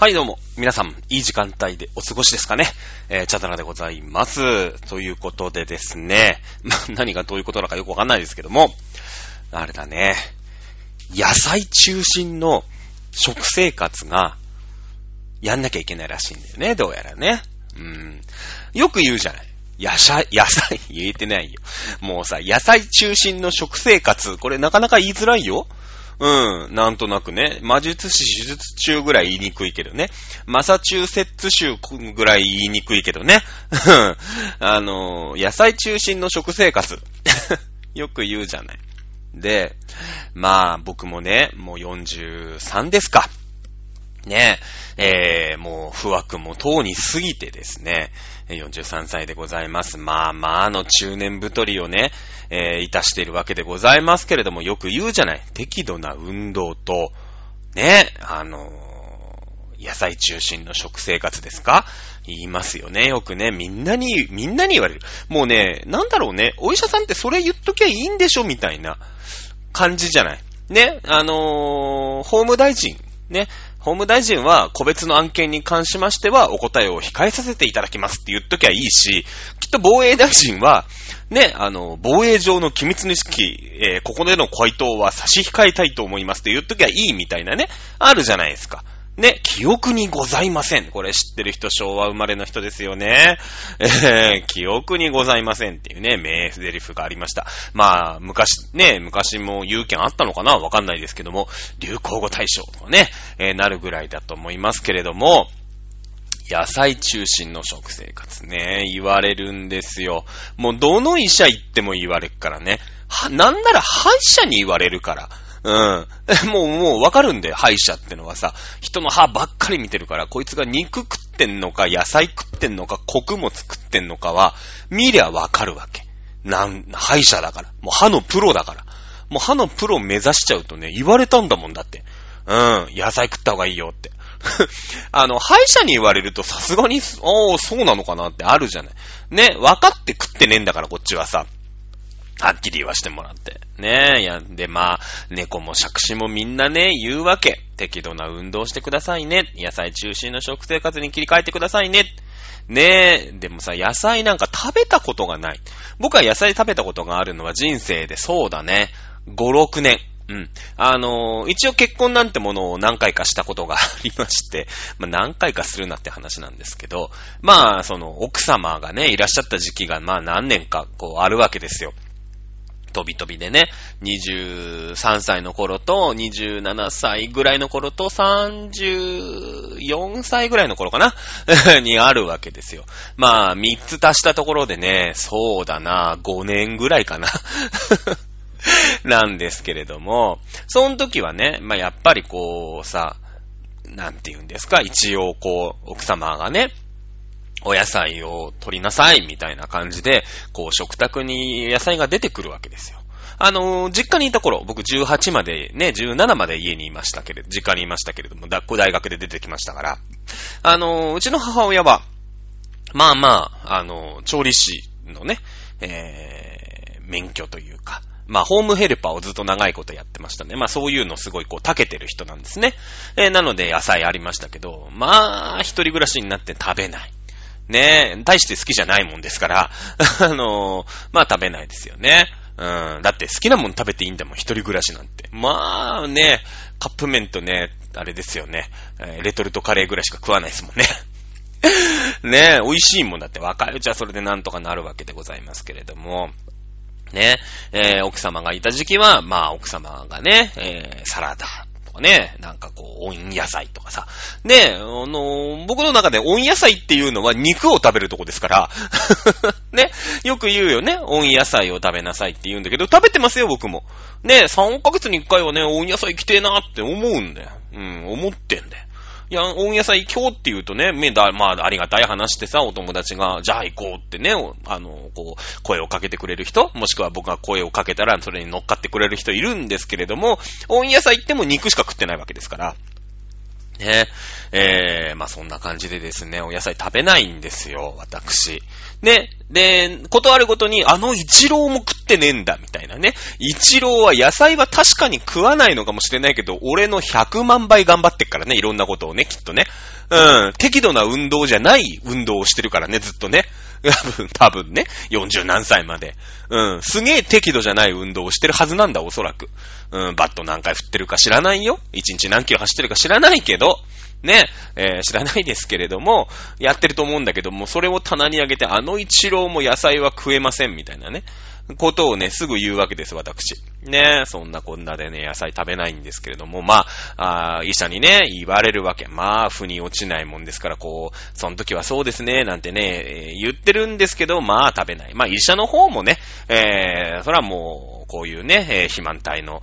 はい、どうも。皆さん、いい時間帯でお過ごしですかね。えー、チャドラでございます。ということでですね。ま、何がどういうことなのかよくわかんないですけども。あれだね。野菜中心の食生活が、やんなきゃいけないらしいんだよね。どうやらね。うん。よく言うじゃない。野菜、野菜、言えてないよ。もうさ、野菜中心の食生活、これなかなか言いづらいよ。うん、なんとなくね。魔術師手術中ぐらい言いにくいけどね。マサチューセッツ州ぐらい言いにくいけどね。あの、野菜中心の食生活。よく言うじゃない。で、まあ僕もね、もう43ですか。ねえ、ー、もう不惑もとうに過ぎてですね、43歳でございます。まあまあの中年太りをね、えー、いたしているわけでございますけれども、よく言うじゃない。適度な運動と、ね、あのー、野菜中心の食生活ですか？言いますよね。よくね、みんなに、みんなに言われる。もうね、なんだろうね、お医者さんってそれ言っときゃいいんでしょみたいな感じじゃない。ね、あのー、法務大臣、ね、法務大臣は個別の案件に関しましてはお答えを控えさせていただきますって言っときゃいいし、きっと防衛大臣は、ね、あの、防衛上の機密の意識、えー、ここでの回答は差し控えたいと思いますって言っときゃいいみたいなね、あるじゃないですか。ね、記憶にございません。これ知ってる人、昭和生まれの人ですよね。えー、記憶にございませんっていうね、名台詞がありました。まあ、昔、ね、昔も有権あったのかな？わかんないですけども、流行語大賞とかね、えー、なるぐらいだと思いますけれども、野菜中心の食生活ね、言われるんですよ。もうどの医者行っても言われるからね。は、なんなら歯医者に言われるから。うん。もう、もうわかるんだよ、歯医者ってのはさ。人の歯ばっかり見てるから、こいつが肉食ってんのか、野菜食ってんのか、穀物食ってんのかは、見りゃわかるわけ。なん、歯医者だから。もう歯のプロだから。もう歯のプロを目指しちゃうとね、言われたんだもんだって。うん、野菜食った方がいいよって。あの、歯医者に言われるとさすがに、おー、そうなのかなってあるじゃない。ね、分かって食ってねえんだから、こっちはさ。はっきり言わしてもらって。ねえ、やで、まあ、猫も杓子もみんなね、言うわけ。適度な運動してくださいね。野菜中心の食生活に切り替えてくださいね。ねえ、でもさ、野菜なんか食べたことがない。僕は野菜食べたことがあるのは人生でそうだね。5、6年。うん。あのー、一応結婚なんてものを何回かしたことがありまして、まあ何回かするなって話なんですけど、まあ、その奥様がね、いらっしゃった時期がまあ何年かこうあるわけですよ。飛び飛びでね、23歳の頃と27歳ぐらいの頃と34歳ぐらいの頃かな？にあるわけですよ。まあ、3つ足したところでね、そうだな、5年ぐらいかな？なんですけれども、その時はね、まあやっぱりこうさ、なんて言うんですか、一応こう、奥様がね、お野菜を取りなさい、みたいな感じで、こう、食卓に野菜が出てくるわけですよ。あの、実家にいた頃、僕18まで、ね、17まで家にいましたけれど、実家にいましたけれども、大学で出てきましたから、あの、うちの母親は、まあまあ、あの、調理師のね、えー、免許というか、まあ、ホームヘルパーをずっと長いことやってましたね。まあ、そういうのすごいこう、長けてる人なんですね。えー、なので野菜ありましたけど、まあ、一人暮らしになって食べない。ねえ、大して好きじゃないもんですから、あのー、まあ食べないですよね。うん。だって好きなもん食べていいんだもん、一人暮らしなんて。まあね、カップ麺とね、あれですよね、レトルトカレーぐらいしか食わないですもんね。ねえ、美味しいもんだって若いうちはそれでなんとかなるわけでございますけれども、ね、えー、奥様がいた時期は、まあ奥様がね、えー、サラダとかね、なんかこう、温野菜とかさ。ね、あの、僕の中で温野菜っていうのは肉を食べるとこですから。ね、よく言うよね。温野菜を食べなさいって言うんだけど、食べてますよ、僕も。ね、3ヶ月に1回はね、温野菜来てえなって思うんだよ。うん、思ってんだよ。いや、温野菜今日って言うとね、めだ、まあ、ありがたい話してさ、お友達が、じゃあ行こうってね、あの、こう、声をかけてくれる人、もしくは僕が声をかけたら、それに乗っかってくれる人いるんですけれども、温野菜っても肉しか食ってないわけですから。ねえー、まあそんな感じでですね、お野菜食べないんですよ、私。で、で、断るごとに、あの一郎も食ってねえんだ、みたいなね。一郎は野菜は確かに食わないのかもしれないけど、俺の100万倍頑張ってっからね、いろんなことをね、きっとね。うん、適度な運動じゃない運動をしてるからね、ずっとね。多分、多分ね、40何歳まで。うん、すげえ適度じゃない運動をしてるはずなんだ、おそらく。うん、バット何回振ってるか知らないよ。1日何キロ走ってるか知らないけど、ね、えー、知らないですけれども、やってると思うんだけども、それを棚に上げて、あの一郎も野菜は食えませんみたいなね、ことをね、すぐ言うわけです、私。ね、そんなこんなでね、野菜食べないんですけれども、まあ、あ医者にね、言われるわけ。まあ、腑に落ちないもんですから、こう、その時はそうですね、なんてね、えー、言ってるんですけど、まあ、食べない。まあ、医者の方もね、えー、それはもう、こういうね、えー、肥満体の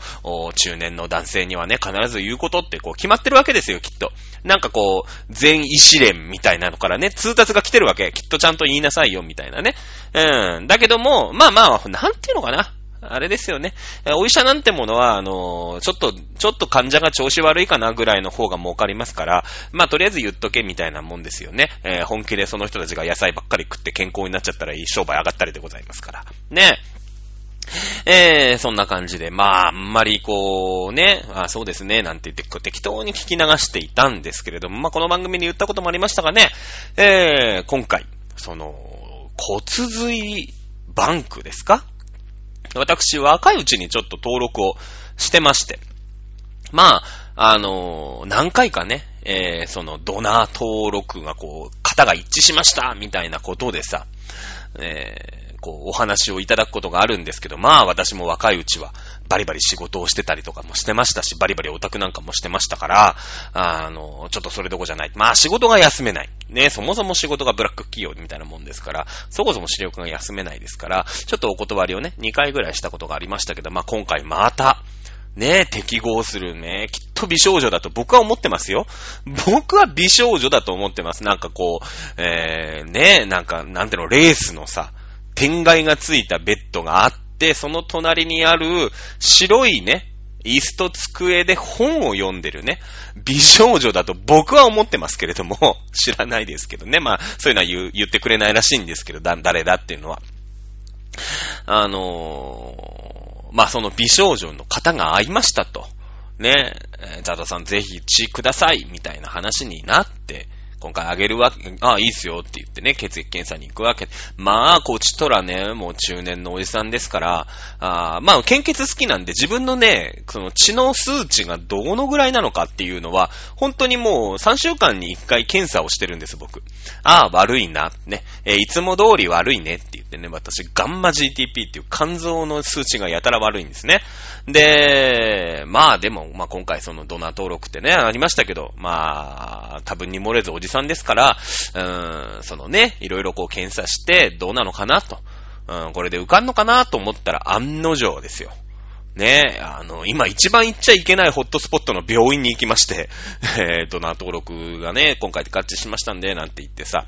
中年の男性にはね、必ず言うことってこう決まってるわけですよ、きっと。なんかこう、全医師連みたいなのからね、通達が来てるわけ。きっとちゃんと言いなさいよ、みたいなね。うん。だけども、まあまあ、なんていうのかな。あれですよね。お医者なんてものは、あの、ちょっと、ちょっと患者が調子悪いかなぐらいの方が儲かりますから、まあ、とりあえず言っとけみたいなもんですよね。えー、本気でその人たちが野菜ばっかり食って健康になっちゃったらいい商売上がったりでございますから。ね。えー、そんな感じで、まあ、あんまりこう、ね、あそうですね、なんて言って適当に聞き流していたんですけれども、まあ、この番組に言ったこともありましたがね、えー、今回、その、骨髄バンクですか？私、若いうちにちょっと登録をしてまして、まあ、あのー、何回かね、えー、その、ドナー登録がこう、型が一致しましたみたいなことでさ、えーこう、お話をいただくことがあるんですけど、まあ私も若いうちはバリバリ仕事をしてたりとかもしてましたし、バリバリオタクなんかもしてましたから、あの、ちょっとそれどこじゃない。まあ仕事が休めない。ね、そもそも仕事がブラック企業みたいなもんですから、そもそも視力が休めないですから、ちょっとお断りをね、2回ぐらいしたことがありましたけど、まあ今回また、ね、適合するね、きっと美少女だと僕は思ってますよ。僕は美少女だと思ってます。なんかこう、えー、ね、なんか、なんていうの、レースのさ、天蓋がついたベッドがあって、その隣にある白いね、椅子と机で本を読んでるね、美少女だと僕は思ってますけれども、知らないですけどね。まあ、そういうのは言言ってくれないらしいんですけど、だ、誰だっていうのは。あのー、まあ、その美少女の方が会いましたと。ね、ザダさんぜひ血ください、みたいな話になって、今回あげるわけ、ああ、いいっすよって言ってね、血液検査に行くわけ。まあ、こっちとらね、もう中年のおじさんですから、あまあ、献血好きなんで自分のね、その血の数値がどのぐらいなのかっていうのは、本当にもう3週間に1回検査をしてるんです、僕。ああ、悪いな、ね、えー、いつも通り悪いねって言ってね、私、ガンマ GTP っていう肝臓の数値がやたら悪いんですね。で、まあでも、まあ今回そのドナー登録ってね、ありましたけど、まあ、多分に漏れずおじじさんですから、うーん、そのね、いろいろこう検査して、どうなのかなと。うん、これで受かんのかなと思ったら案の定ですよ。ねあの、今一番行っちゃいけないホットスポットの病院に行きまして、えー、ドナー登録がね、今回で合致しましたんで、なんて言ってさ、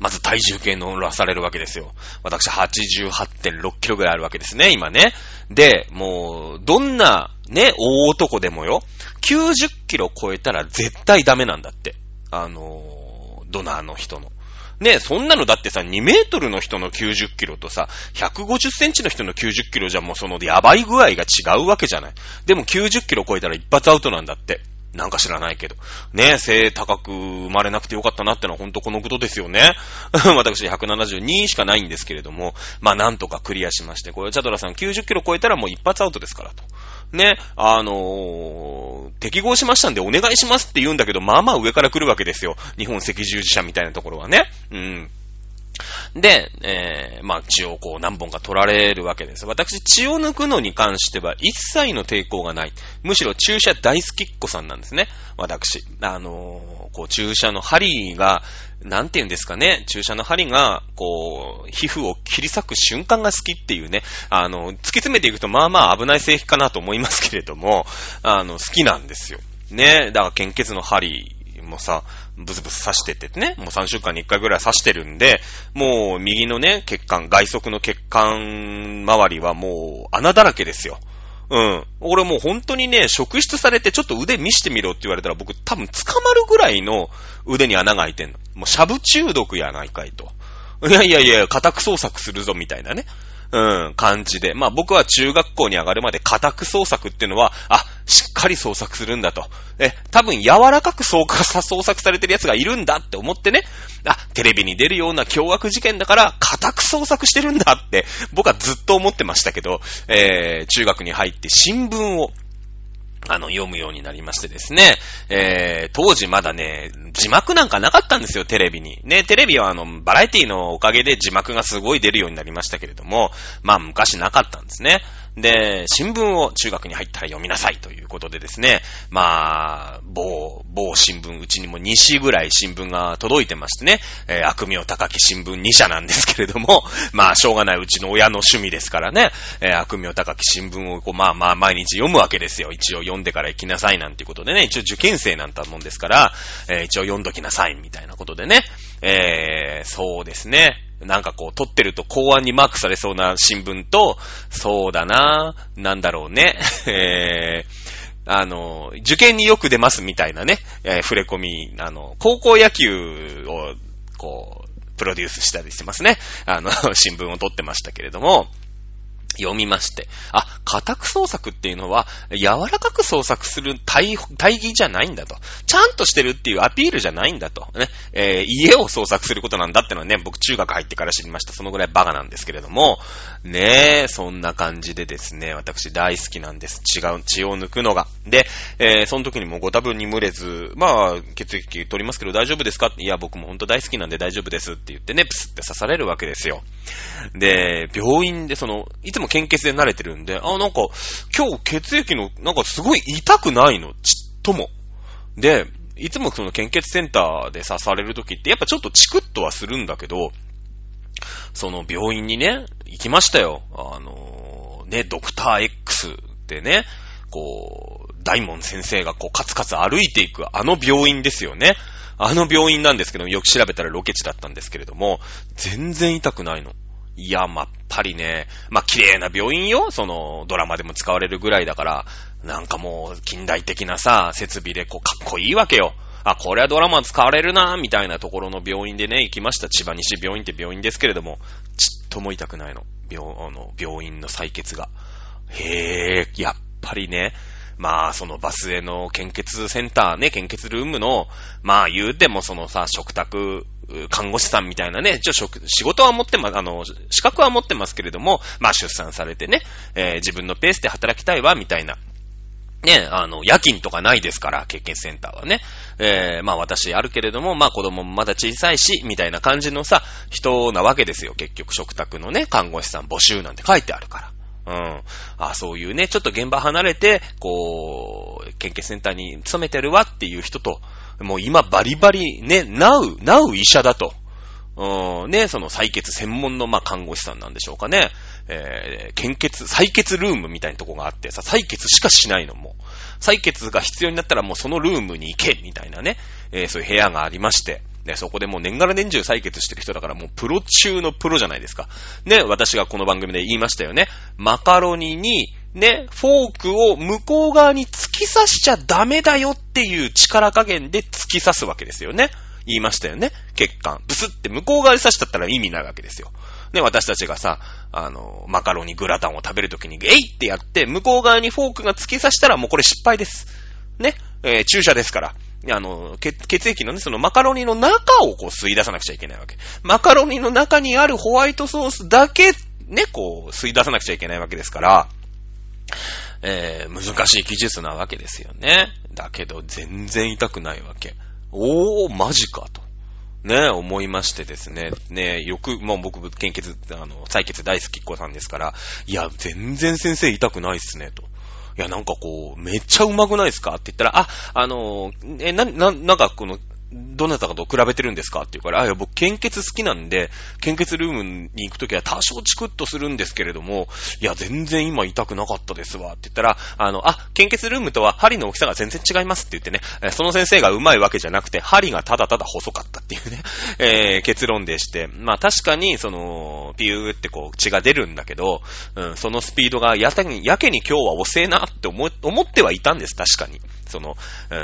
まず体重計乗らされるわけですよ。私88.6キロぐらいあるわけですね、今ね。で、もう、どんな、ね、大男でもよ、90キロ超えたら絶対ダメなんだって。あのドナーの人の。ねえそんなのだってさ、2メートルの人の90キロとさ、150センチの人の90キロじゃもうそのやばい具合が違うわけじゃない。でも90キロ超えたら一発アウトなんだって。なんか知らないけど。ねえ背高く生まれなくてよかったなってのは本当このことですよね。私172しかないんですけれども、まあなんとかクリアしまして、これチャドラさん90キロ超えたらもう一発アウトですからと。ね、あのー、適合しましたんでお願いしますって言うんだけど、まあまあ上から来るわけですよ。日本赤十字社みたいなところはね。うん。で、えー、まあ血をこう何本か取られるわけです。私、血を抜くのに関しては一切の抵抗がない。むしろ注射大好きっ子さんなんですね。私。あのー、こう注射の針が、なんて言うんですかね、注射の針が、こう、皮膚を切り裂く瞬間が好きっていうね、あの、突き詰めていくとまあまあ危ない性癖かなと思いますけれども、あの、好きなんですよ。ね、だから献血の針もさ、ブツブツ刺しててね、もう3週間に1回ぐらい刺してるんで、もう右のね、血管、外側の血管周りはもう穴だらけですよ。うん。俺もう本当にね、職質されてちょっと腕見してみろって言われたら僕多分捕まるぐらいの腕に穴が開いてんの。もうシャブ中毒やないかいと。いやいやいや、家宅捜索するぞみたいなね。うん、感じで。まあ僕は中学校に上がるまで家宅捜索っていうのは、あ、しっかり捜索するんだと。え、多分柔らかく捜索されてる奴がいるんだって思ってね。あ、テレビに出るような凶悪事件だから、家宅捜索してるんだって、僕はずっと思ってましたけど、えー、中学に入って新聞をあの、読むようになりましてですね、えー、当時まだね、字幕なんかなかったんですよ、テレビに。ね、テレビはあの、バラエティのおかげで字幕がすごい出るようになりましたけれども、まあ昔なかったんですね。で、新聞を中学に入ったら読みなさいということでですね、まあ、某、某新聞、うちにも2紙ぐらい新聞が届いてましてね、えー、悪名高き新聞2社なんですけれども、まあ、しょうがないうちの親の趣味ですからね、えー、悪名高き新聞をこう、まあまあ、毎日読むわけですよ。一応読んでから行きなさいなんていうことでね、一応受験生なんたもんですから、えー、一応読んどきなさいみたいなことでね、えー、そうですね。なんかこう、撮ってると公安にマークされそうな新聞と、そうだななんだろうね。えー、あの、受験によく出ますみたいなね、えー、触れ込み、あの、高校野球を、こう、プロデュースしたりしてますね。あの、新聞を撮ってましたけれども、読みまして。あ、家宅捜索っていうのは、柔らかく捜索する対、対義じゃないんだと。ちゃんとしてるっていうアピールじゃないんだと。ね。えー、家を捜索することなんだってのはね、僕中学入ってから知りました。そのぐらいバカなんですけれども、ねえ、そんな感じでですね、私大好きなんです。違う、血を抜くのが。で、えー、その時にもご多分に漏れず、まあ、血液取りますけど大丈夫ですか？いや、僕も本当大好きなんで大丈夫ですって言ってね、プスって刺されるわけですよ。で、病院でその、いつもも献血で慣れてるんで、あ、なんか、今日血液の、なんかすごい痛くないの、ちっとも。で、いつもその献血センターで刺されるときって、やっぱちょっとチクッとはするんだけど、その病院にね、行きましたよ。あの、ね、ドクター X ってね、こう、大門先生がこうカツカツ歩いていくあの病院ですよね。あの病院なんですけど、よく調べたらロケ地だったんですけれども、全然痛くないの。いや、まっぱりね、まあ、綺麗な病院よ。その、ドラマでも使われるぐらいだから、なんかもう、近代的なさ、設備でこう、かっこいいわけよ。あ、これはドラマ使われるな、みたいなところの病院でね、行きました。千葉西病院って病院ですけれども、ちっとも痛くないの。病、あの、病院の採血が。へえ、やっぱりね、まあ、そのバスへの献血センターね、献血ルームの、まあ言うてもそのさ、食卓、看護師さんみたいなね、一応職、仕事は持ってます、あの、資格は持ってますけれども、まあ出産されてね、えー、自分のペースで働きたいわ、みたいな。ね、あの、夜勤とかないですから、献血センターはね。えー、まあ私あるけれども、まあ子供もまだ小さいし、みたいな感じのさ、人なわけですよ。結局食卓のね、看護師さん募集なんて書いてあるから。うん。あ、そういうね、ちょっと現場離れて、こう、献血センターに勤めてるわっていう人と、もう今バリバリ、ね、なう、なう医者だと。うん、ね、その採血専門の、まあ、看護師さんなんでしょうかね。えー、献血、採血ルームみたいなとこがあってさ、採血しかしないのも。採血が必要になったらもうそのルームに行けみたいなね、えー、そういう部屋がありまして。ね、そこでもう年がら年中採血してる人だからもうプロ中のプロじゃないですか。ね、私がこの番組で言いましたよね。マカロニに、ね、フォークを向こう側に突き刺しちゃダメだよっていう力加減で突き刺すわけですよね。言いましたよね。血管。ブスって向こう側に刺しちゃったら意味ないわけですよ。ね、私たちがさ、あの、マカロニグラタンを食べるときに、えいってやって、向こう側にフォークが突き刺したらもうこれ失敗です。ね、えー、注射ですから。あの、血液のね、そのマカロニの中をこう吸い出さなくちゃいけないわけ。マカロニの中にあるホワイトソースだけ、ね、こう、吸い出さなくちゃいけないわけですから、えー、難しい技術なわけですよね。だけど、全然痛くないわけ。おー、マジかと。ね、思いましてですね。ね、よく、まあ僕、献血、あの、採血大好きっ子さんですから、いや、全然先生痛くないっすね、と。いや、なんかこう、めっちゃうまくないですかって言ったら、あ、あのえ、な、な、なんかこの、どなたかと比べてるんですかって言うから、あ、いや、僕、献血好きなんで、献血ルームに行くときは多少チクッとするんですけれども、いや、全然今痛くなかったですわ、って言ったら、あの、あ、献血ルームとは針の大きさが全然違いますって言ってね、その先生がうまいわけじゃなくて、針がただただ細かったっていうね、えー、結論でして、まあ確かに、その、ピューってこう血が出るんだけど、うん、そのスピードがやけに、やけに今日は遅えなって思、思ってはいたんです、確かに。その、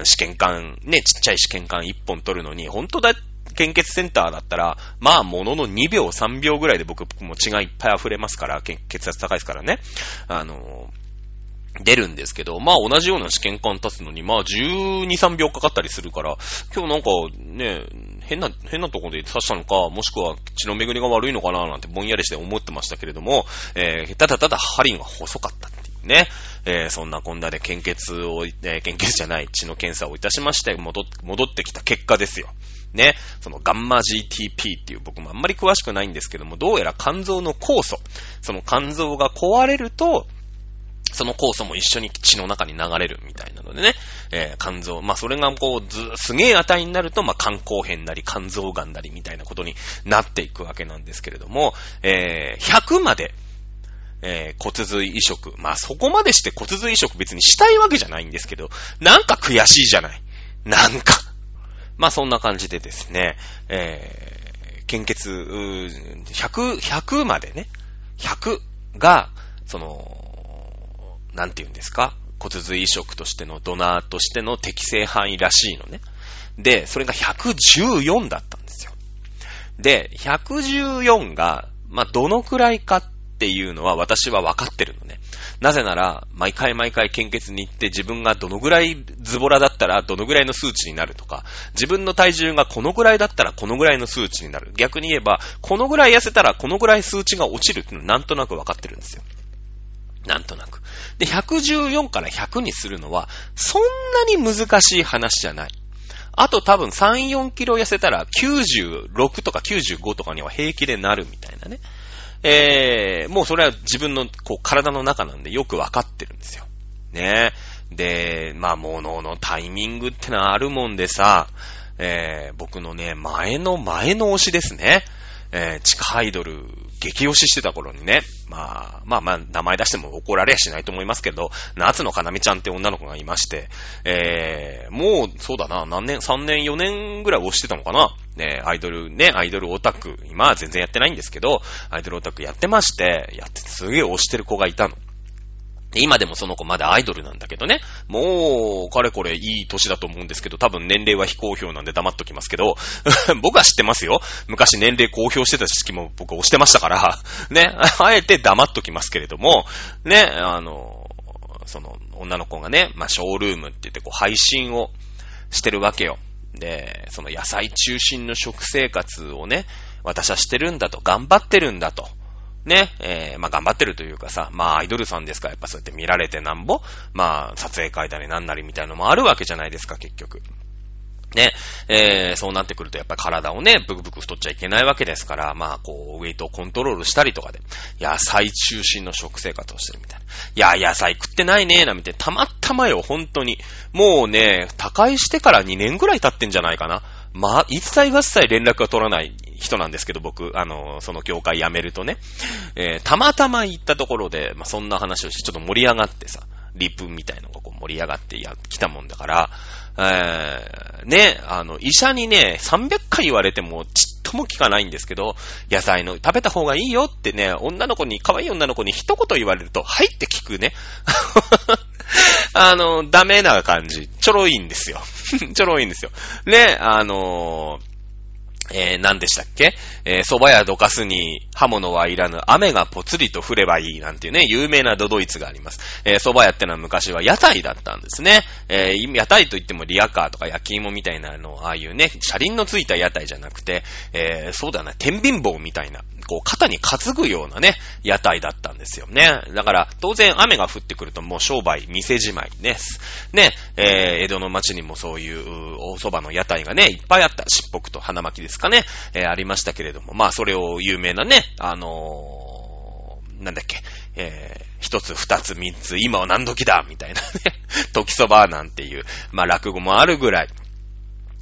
試験管、ね、ちっちゃい試験管一本取るのに、本当だ、献血センターだったら、まあ、ものの2秒、3秒ぐらいで僕も血がいっぱい溢れますから、血圧高いですからね。あの出るんですけど、まあ同じような試験管立つのに、まあ12、3秒かかったりするから、今日なんかね、変な、変なところで刺したのか、もしくは血の巡りが悪いのかななんてぼんやりして思ってましたけれども、えー、ただただ針が細かったっていうね、えー、そんなこんなで献血を、えー、献血じゃない血の検査をいたしまして、戻戻ってきた結果ですよ。ね、そのガンマ GTP っていう僕もあんまり詳しくないんですけども、どうやら肝臓の酵素、その肝臓が壊れると、その酵素も一緒に血の中に流れるみたいなのでね、えー、肝臓、まあ、それがこう、ず、すげえ値になると、まあ、肝硬変なり肝臓癌なりみたいなことになっていくわけなんですけれども、えー、100まで、えー、骨髄移植。まあ、そこまでして骨髄移植別にしたいわけじゃないんですけど、なんか悔しいじゃない。なんか。まあ、そんな感じでですね、えー、献血、100、100までね、100が、その、なんて言うんですか？骨髄移植としてのドナーとしての適正範囲らしいのね。で、それが114だったんですよ。で、114が、まあ、どのくらいかっっていうのは私は分かってるのね。なぜなら、毎回毎回献血に行って自分がどのぐらいズボラだったらどのぐらいの数値になるとか、自分の体重がこのぐらいだったらこのぐらいの数値になる。逆に言えば、このぐらい痩せたらこのぐらい数値が落ちるっていうのはなんとなく分かってるんですよ。なんとなく。で、114から100にするのは、そんなに難しい話じゃない。あと多分3、4キロ痩せたら96とか95とかには平気でなるみたいなね。えー、もうそれは自分のこう体の中なんでよくわかってるんですよ。ねで、まあ、もののタイミングってのはあるもんでさ、えー、僕のね、前の前の推しですね。えー、地下アイドル、激推ししてた頃にね、まあ、まあまあ、名前出しても怒られやしないと思いますけど、夏のかなみちゃんって女の子がいまして、えー、もう、そうだな、何年、3年、4年ぐらい推してたのかなね、アイドル、ね、アイドルオタク、今は全然やってないんですけど、アイドルオタクやってまして、やってすげえ推してる子がいたの。今でもその子まだアイドルなんだけどね。もう、かれこれいい歳だと思うんですけど、多分年齢は非公表なんで黙っときますけど、僕は知ってますよ。昔年齢公表してた時期も僕押してましたから、ね、あえて黙っときますけれども、ね、あの、その、女の子がね、まあ、ショールームって言ってこう配信をしてるわけよ。で、その野菜中心の食生活をね、私はしてるんだと、頑張ってるんだと。ね、えー、まあ、頑張ってるというかさ、まあ、アイドルさんですから、やっぱそうやって見られてなんぼ、まあ、撮影会だりなんなりみたいなのもあるわけじゃないですか、結局。ね、えー、そうなってくるとやっぱ体をね、ブクブク太っちゃいけないわけですから、まあこう、ウェイトをコントロールしたりとかで、野菜中心の食生活をしてるみたいな。いや、野菜食ってないね、なみたいな。たまたまよ、本当に。もうね、他界してから2年ぐらい経ってんじゃないかな。まあ、一切一切連絡が取らない人なんですけど、僕、あの、その教会辞めるとね、えー、たまたま行ったところで、まあ、そんな話をして、ちょっと盛り上がってさ、リプみたいのがこう盛り上がってき、たもんだから、えー、ね、あの、医者にね、300回言われてもちっとも聞かないんですけど、野菜の食べた方がいいよってね、女の子に、可愛い女の子に一言言われると、はいって聞くね。あの、ダメな感じ。ちょろいんですよ。ちょろいんですよ。ね、あのーえー、何でしたっけ？えー、蕎麦屋どかすに刃物はいらぬ、雨がぽつりと降ればいいなんていうね、有名なドドイツがあります。えー、蕎麦屋ってのは昔は屋台だったんですね。えー、屋台といってもリアカーとか焼き芋みたいなの、ああいうね、車輪のついた屋台じゃなくて、えー、そうだな、天秤棒みたいな、こう、肩に担ぐようなね、屋台だったんですよね。だから、当然雨が降ってくるともう商売、店じまいです。ね、えー、江戸の町にもそういう、お蕎麦の屋台がね、いっぱいあった。しっぽくと花巻きですかね、えー、ありましたけれども、まあ、それを有名なね、あのー、なんだっけ、えー、一つ、二つ、三つ、今は何時だみたいなね、時そばなんていう、まあ、落語もあるぐらい、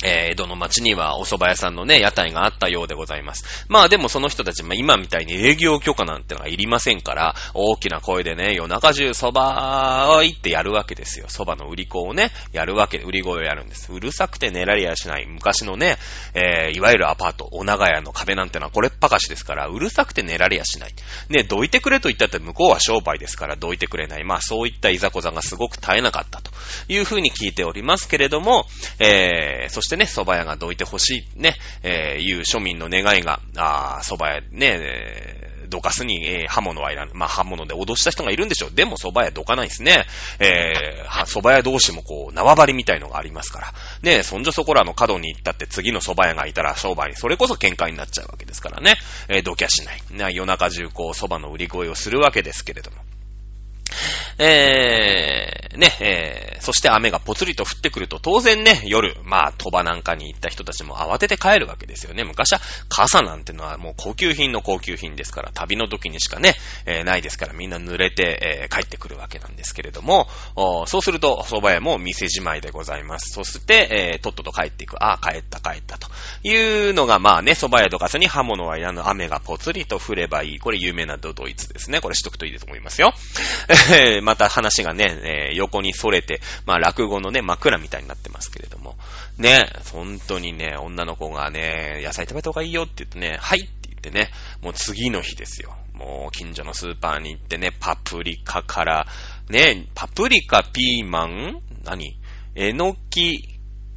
えー、江戸の町にはお蕎麦屋さんのね、屋台があったようでございます。まあでもその人たち、まあ今みたいに営業許可なんてのがいりませんから、大きな声でね、夜中中蕎麦をいってやるわけですよ。蕎麦の売り子をね、やるわけで、売り声をやるんです。うるさくて寝られやしない。昔のね、えー、いわゆるアパート、お長屋の壁なんてのはこれっぱかしですから、うるさくて寝られやしない。ね、どいてくれと言ったって向こうは商売ですから、どいてくれない。まあそういったいざこざがすごく絶えなかったというふうに聞いておりますけれども、えー、そしてね、蕎麦屋がどいてほしい、ね、えー、いう庶民の願いが、あ蕎麦屋ね、えどかすに、えー、刃物はいらん。まあ、刃物で脅した人がいるんでしょう。でも蕎麦屋どかないですね。えー、蕎麦屋同士もこう、縄張りみたいのがありますから。ね、そんじょそこらの角に行ったって次の蕎麦屋がいたら商売、それこそ喧嘩になっちゃうわけですからね。えー、どきゃしない。ね、夜中中こう、蕎麦の売り声をするわけですけれども。えー、ね、えー、そして雨がぽつりと降ってくると当然ね、夜、まあ、鳥羽なんかに行った人たちも慌てて帰るわけですよね。昔は傘なんてのはもう高級品の高級品ですから、旅の時にしかね、えー、ないですからみんな濡れて、えー、帰ってくるわけなんですけれども、そうすると蕎麦屋も店じまいでございます。そして、えー、とっとと帰っていく。ああ、帰った帰ったというのが、まあね、蕎麦屋とかすに刃物はいらぬ雨がぽつりと降ればいい。これ有名なドドイツですね。これしとくといいと思いますよ。ー、また話がね、えー、横に逸れて、まあ落語のね、枕みたいになってますけれども、ね、本当にね、女の子がね、野菜食べた方がいいよって言ってね、はいって言ってね、もう次の日ですよ。もう近所のスーパーに行ってね、パプリカから、ね、パプリカ、ピーマン？何？えのき、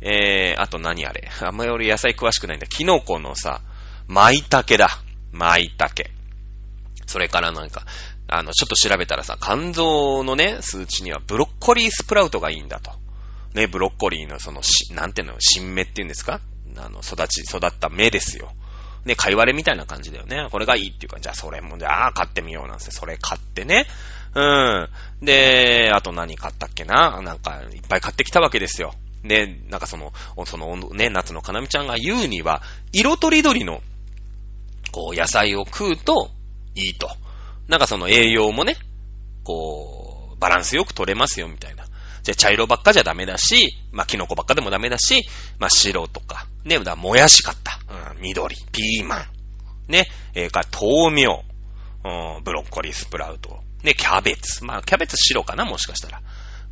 えー、あと何あれ？あんまり俺野菜詳しくないんだ。キノコのさ、舞茸だ。舞茸。それからなんか、あの、ちょっと調べたらさ、肝臓のね、数値にはブロッコリースプラウトがいいんだと。ね、ブロッコリーのその、し、なんていうの、新芽っていうんですか？あの、育ち、育った芽ですよ。ね、貝割れみたいな感じだよね。これがいいっていうか、じゃあそれも、じゃあ買ってみようなんですよ。それ買ってね。うん。で、あと何買ったっけな？なんか、いっぱい買ってきたわけですよ。で、なんかその、その、ね、夏のかなみちゃんが言うには、色とりどりの、こう、野菜を食うといいと。なんかその栄養もね、こう、バランスよく取れますよ、みたいな。じゃ茶色ばっかじゃダメだし、まあ、キノコばっかでもダメだし、まあ、白とか、ね、だもやしかった。うん、緑、ピーマン、ね、えー、か、豆苗、うん、ブロッコリー、スプラウト、ね、キャベツ。まあ、キャベツ白かな、もしかしたら。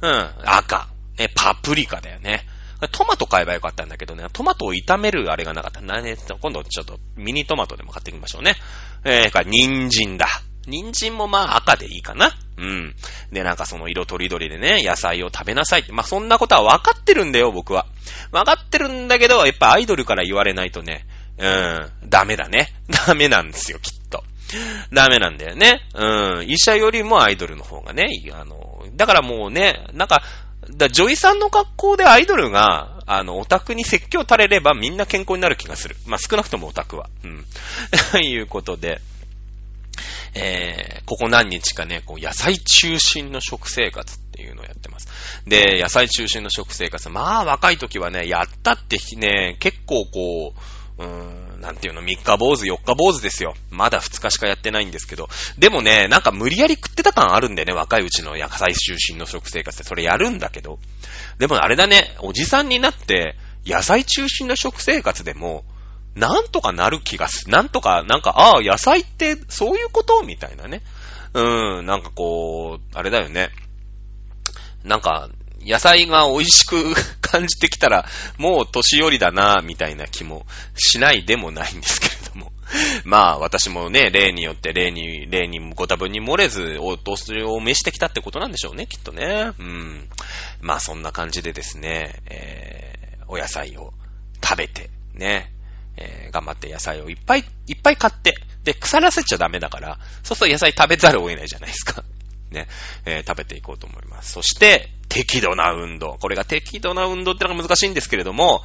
うん、赤、ね、パプリカだよね。トマト買えばよかったんだけどね、トマトを炒めるあれがなかった。なね、今度ちょっとミニトマトでも買ってみましょうね。えー、か、人参だ。人参もまあ赤でいいかな。うん。で、なんかその色とりどりでね、野菜を食べなさいって。まあそんなことは分かってるんだよ、僕は。分かってるんだけど、やっぱアイドルから言われないとね、うん、ダメだね。ダメなんですよ、きっと。ダメなんだよね。うん。医者よりもアイドルの方がね、あの、だからもうね、なんか、だ女医さんの格好でアイドルが、あの、オタクに説教垂れればみんな健康になる気がする。まあ、少なくともオタクは。うん。と いうことで。えー、ここ何日かね、こう、野菜中心の食生活っていうのをやってます。で、野菜中心の食生活。まあ、若い時はね、やったってね、結構こう、うーん、なんていうの、3日坊主、4日坊主ですよ。まだ2日しかやってないんですけど。でもね、なんか無理やり食ってた感あるんでね、若いうちの野菜中心の食生活ってそれやるんだけど。でもあれだね、おじさんになって、野菜中心の食生活でも、なんとかなる気がす。なんとか、なんか、ああ、野菜ってそういうこと？みたいなね。うん、なんかこう、あれだよね。なんか、野菜が美味しく 感じてきたら、もう年寄りだな、みたいな気もしないでもないんですけれども。まあ、私もね、例によって、例に、例にご多分に漏れず、お年を召してきたってことなんでしょうね、きっとね。うん。まあ、そんな感じでですね、えー、お野菜を食べて、ね、えー、頑張って野菜をいっぱいいっぱい買って、で、腐らせちゃダメだから、そうすると野菜食べざるを得ないじゃないですか。ね、えー、食べていこうと思います。そして、適度な運動。これが適度な運動ってのが難しいんですけれども、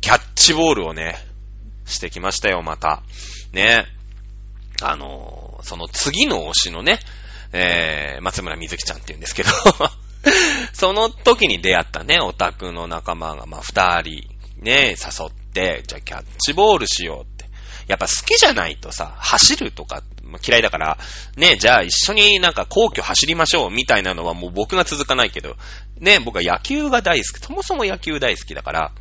キャッチボールをね、してきましたよ、また。ね。あのー、その次の推しのね、えー、松村みずきちゃんって言うんですけど その時に出会ったね、オタクの仲間が、まあ、二人、ね、誘ってて、じゃあキャッチボールしようって。やっぱ好きじゃないとさ、走るとか嫌いだから、ね、じゃあ一緒になんか皇居走りましょうみたいなのはもう僕が続かないけど、ね、僕は野球が大好き。そもそも野球大好きだから、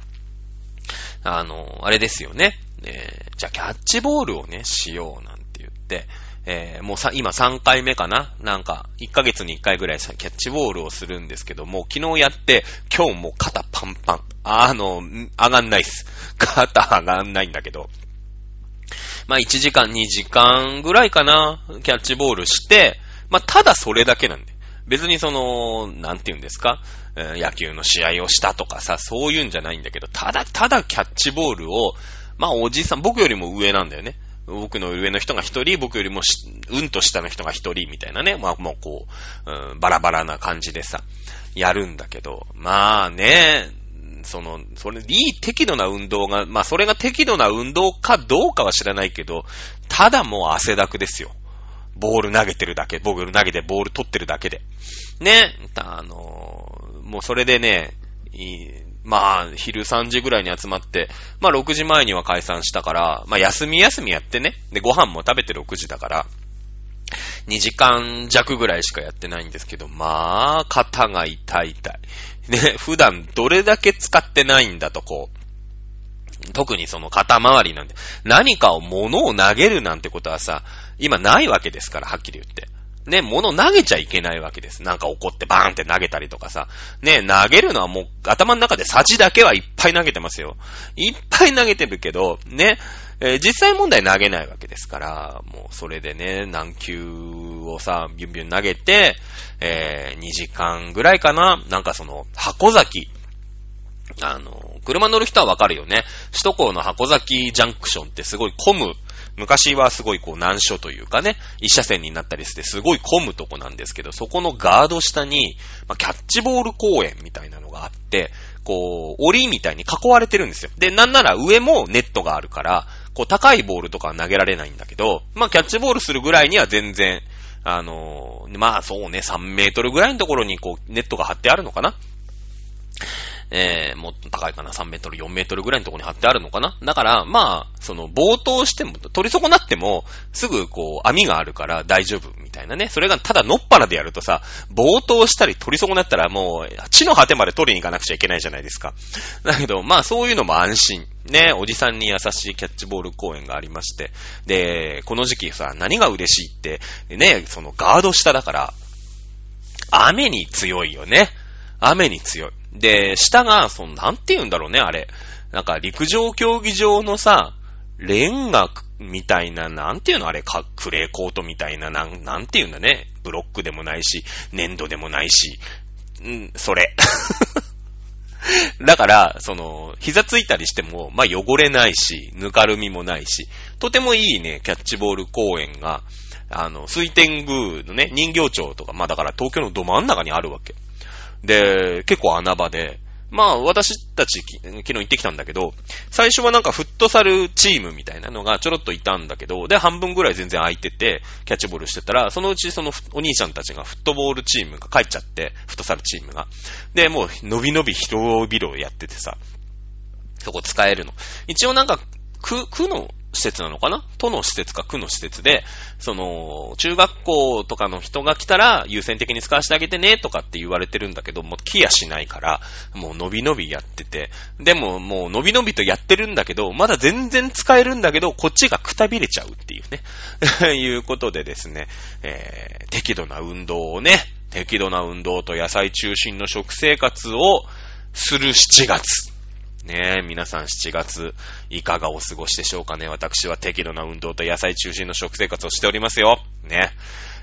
あの、あれですよね。え、じゃあキャッチボールをね、しようなんて言って、えー、もうさ、今3回目かな？なんか、1ヶ月に1回ぐらいさ、キャッチボールをするんですけども、昨日やって、今日もう肩パンパン。あの、上がんないっす。肩上がんないんだけど。まあ1時間、2時間ぐらいかなキャッチボールして、まあただそれだけなんで。別にその、なんて言うんですか？野球の試合をしたとかさ、そういうんじゃないんだけど、ただただキャッチボールを、まあおじさん、僕よりも上なんだよね。僕の上の人が一人、僕よりも、うんと下の人が一人みたいなね。まあもうこう、うん、バラバラな感じでさ、やるんだけど、まあね、その、それ、いい適度な運動が、まあそれが適度な運動かどうかは知らないけど、ただもう汗だくですよ。ボール投げてるだけ、ボール投げてボール取ってるだけで。ね、あのもうそれでね、まあ、昼3時ぐらいに集まって、まあ6時前には解散したから、まあ休み休みやってね、で、ご飯も食べて6時だから、2時間弱ぐらいしかやってないんですけど、まあ、肩が痛い痛い。ね、普段どれだけ使ってないんだとこう、特にその肩周りなんで、何かを物を投げるなんてことはさ、今ないわけですから、はっきり言って。ね、物投げちゃいけないわけです。なんか怒ってバーンって投げたりとかさ。ね、投げるのはもう頭の中でサジだけはいっぱい投げてますよ。いっぱい投げてるけど、ね、えー、実際問題投げないわけですから、もうそれでね、何球をさ、ビュンビュン投げて、えー、2時間ぐらいかな、なんかその、箱崎、あの、車乗る人はわかるよね。首都高の箱崎ジャンクションってすごい混む昔はすごいこう難所というかね、一車線になったりしてすごい混むとこなんですけど、そこのガード下に、まあ、キャッチボール公園みたいなのがあって、こう、檻みたいに囲われてるんですよ。で、なんなら上もネットがあるから、こう高いボールとかは投げられないんだけど、まあキャッチボールするぐらいには全然、あのー、まあそうね、3メートルぐらいのところにこうネットが張ってあるのかなえー、もっと高いかな、3メートル、4メートルぐらいのところに貼ってあるのかなだから、まあ、その、冒頭しても、取り損なっても、すぐこう、網があるから大丈夫、みたいなね。それが、ただのっぱらでやるとさ、冒頭したり取り損なったらもう、地の果てまで取りに行かなくちゃいけないじゃないですか。だけど、まあ、そういうのも安心。ね、おじさんに優しいキャッチボール公演がありまして。で、この時期さ、何が嬉しいって、ね、そのガード下だから、雨に強いよね。雨に強い。で、下が、その、なんて言うんだろうね、あれ。なんか、陸上競技場のさ、レンガみたいな、なんていうのあれ、か、クレーコートみたいな、なん、なんていうんだね。ブロックでもないし、粘土でもないし、んそれ。だから、その、膝ついたりしても、まあ、汚れないし、ぬかるみもないし、とてもいいね、キャッチボール公園が、あの、水天宮のね、人形町とか、まあだから東京のど真ん中にあるわけ。で、結構穴場で、まあ私たち昨日行ってきたんだけど、最初はなんかフットサルチームみたいなのがちょろっといたんだけど、で、半分ぐらい全然空いてて、キャッチボールしてたら、そのうちそのお兄ちゃんたちがフットボールチームが帰っちゃって、フットサルチームが。で、もう、伸び伸び広々やっててさ、そこ使えるの。一応なんか、区、区の施設なのかな？都の施設か区の施設で、その、中学校とかの人が来たら優先的に使わせてあげてねとかって言われてるんだけど、もう来やしないから、もう伸び伸びやってて、でももう伸び伸びとやってるんだけど、まだ全然使えるんだけど、こっちがくたびれちゃうっていうね。いうことでですね、えー、適度な運動をね、適度な運動と野菜中心の食生活をする7月。ねえ、皆さん7月、いかがお過ごしでしょうかね。私は適度な運動と野菜中心の食生活をしておりますよ。ね。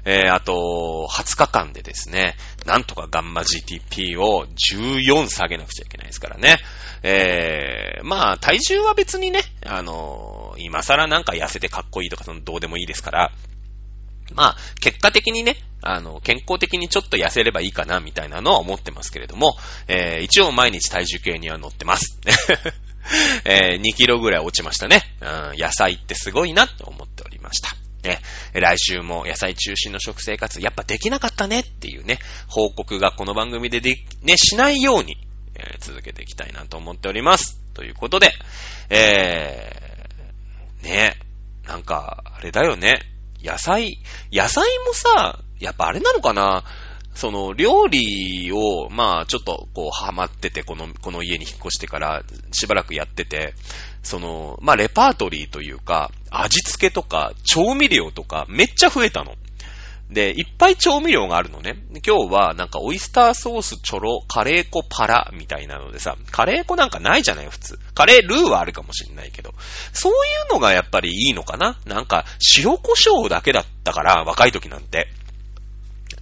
えー、あと、20日間でですね、なんとかガンマ GTP を14下げなくちゃいけないですからね。えー、まあ、体重は別にね、あのー、今更なんか痩せてかっこいいとかそのどうでもいいですから、まあ、結果的にね、あの、健康的にちょっと痩せればいいかな、みたいなのは思ってますけれども、えー、一応毎日体重計には乗ってます。えー、2キロぐらい落ちましたね。うん、野菜ってすごいな、と思っておりました。ね、来週も野菜中心の食生活、やっぱできなかったねっていうね、報告がこの番組でで、ね、しないように、えー、続けていきたいなと思っております。ということで、えー、ね、なんか、あれだよね。野菜、野菜もさ、やっぱあれなのかな？その、料理を、まあ、ちょっと、こう、ハマってて、この、この家に引っ越してから、しばらくやってて、その、まあ、レパートリーというか、味付けとか、調味料とか、めっちゃ増えたの。で、いっぱい調味料があるのね。今日はなんかオイスターソースちょろ、カレー粉パラみたいなのでさ、カレー粉なんかないじゃない普通。カレールーはあるかもしれないけど。そういうのがやっぱりいいのかななんか塩胡椒だけだったから、若い時なんて。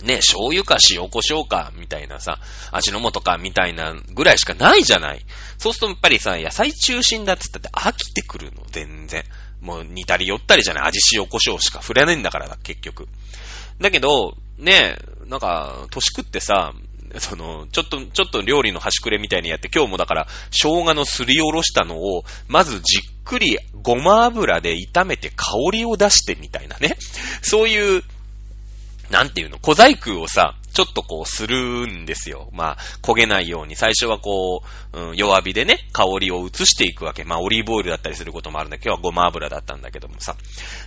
ね、醤油か塩胡椒か、みたいなさ、味の素か、みたいなぐらいしかないじゃない。そうするとやっぱりさ、野菜中心だっつったって飽きてくるの、全然。もう似たり寄ったりじゃない。味塩胡椒しか触れないんだから、結局。だけど、ね、なんか、年食ってさ、その、ちょっと、ちょっと料理の端くれみたいにやって、今日もだから、生姜のすりおろしたのを、まずじっくりごま油で炒めて香りを出してみたいなね。そういう、なんていうの、小細工をさ、ちょっとこうするんですよ。まあ、焦げないように、最初はこう、うん、弱火でね、香りを移していくわけ。まあ、オリーブオイルだったりすることもあるんだけど、今日はごま油だったんだけどもさ。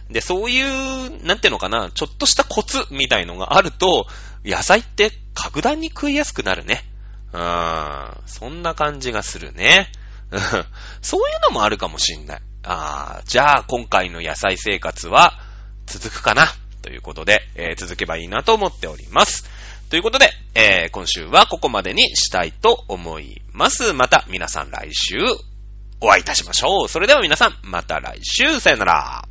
で、そういう、なんていうのかな、ちょっとしたコツみたいのがあると、野菜って格段に食いやすくなるね。うーん、そんな感じがするね。そういうのもあるかもしんない。ああ、じゃあ今回の野菜生活は続くかな。ということで、えー、続けばいいなと思っております。ということで、えー、今週はここまでにしたいと思います。また皆さん来週お会いいたしましょう。それでは皆さん、また来週、さよなら。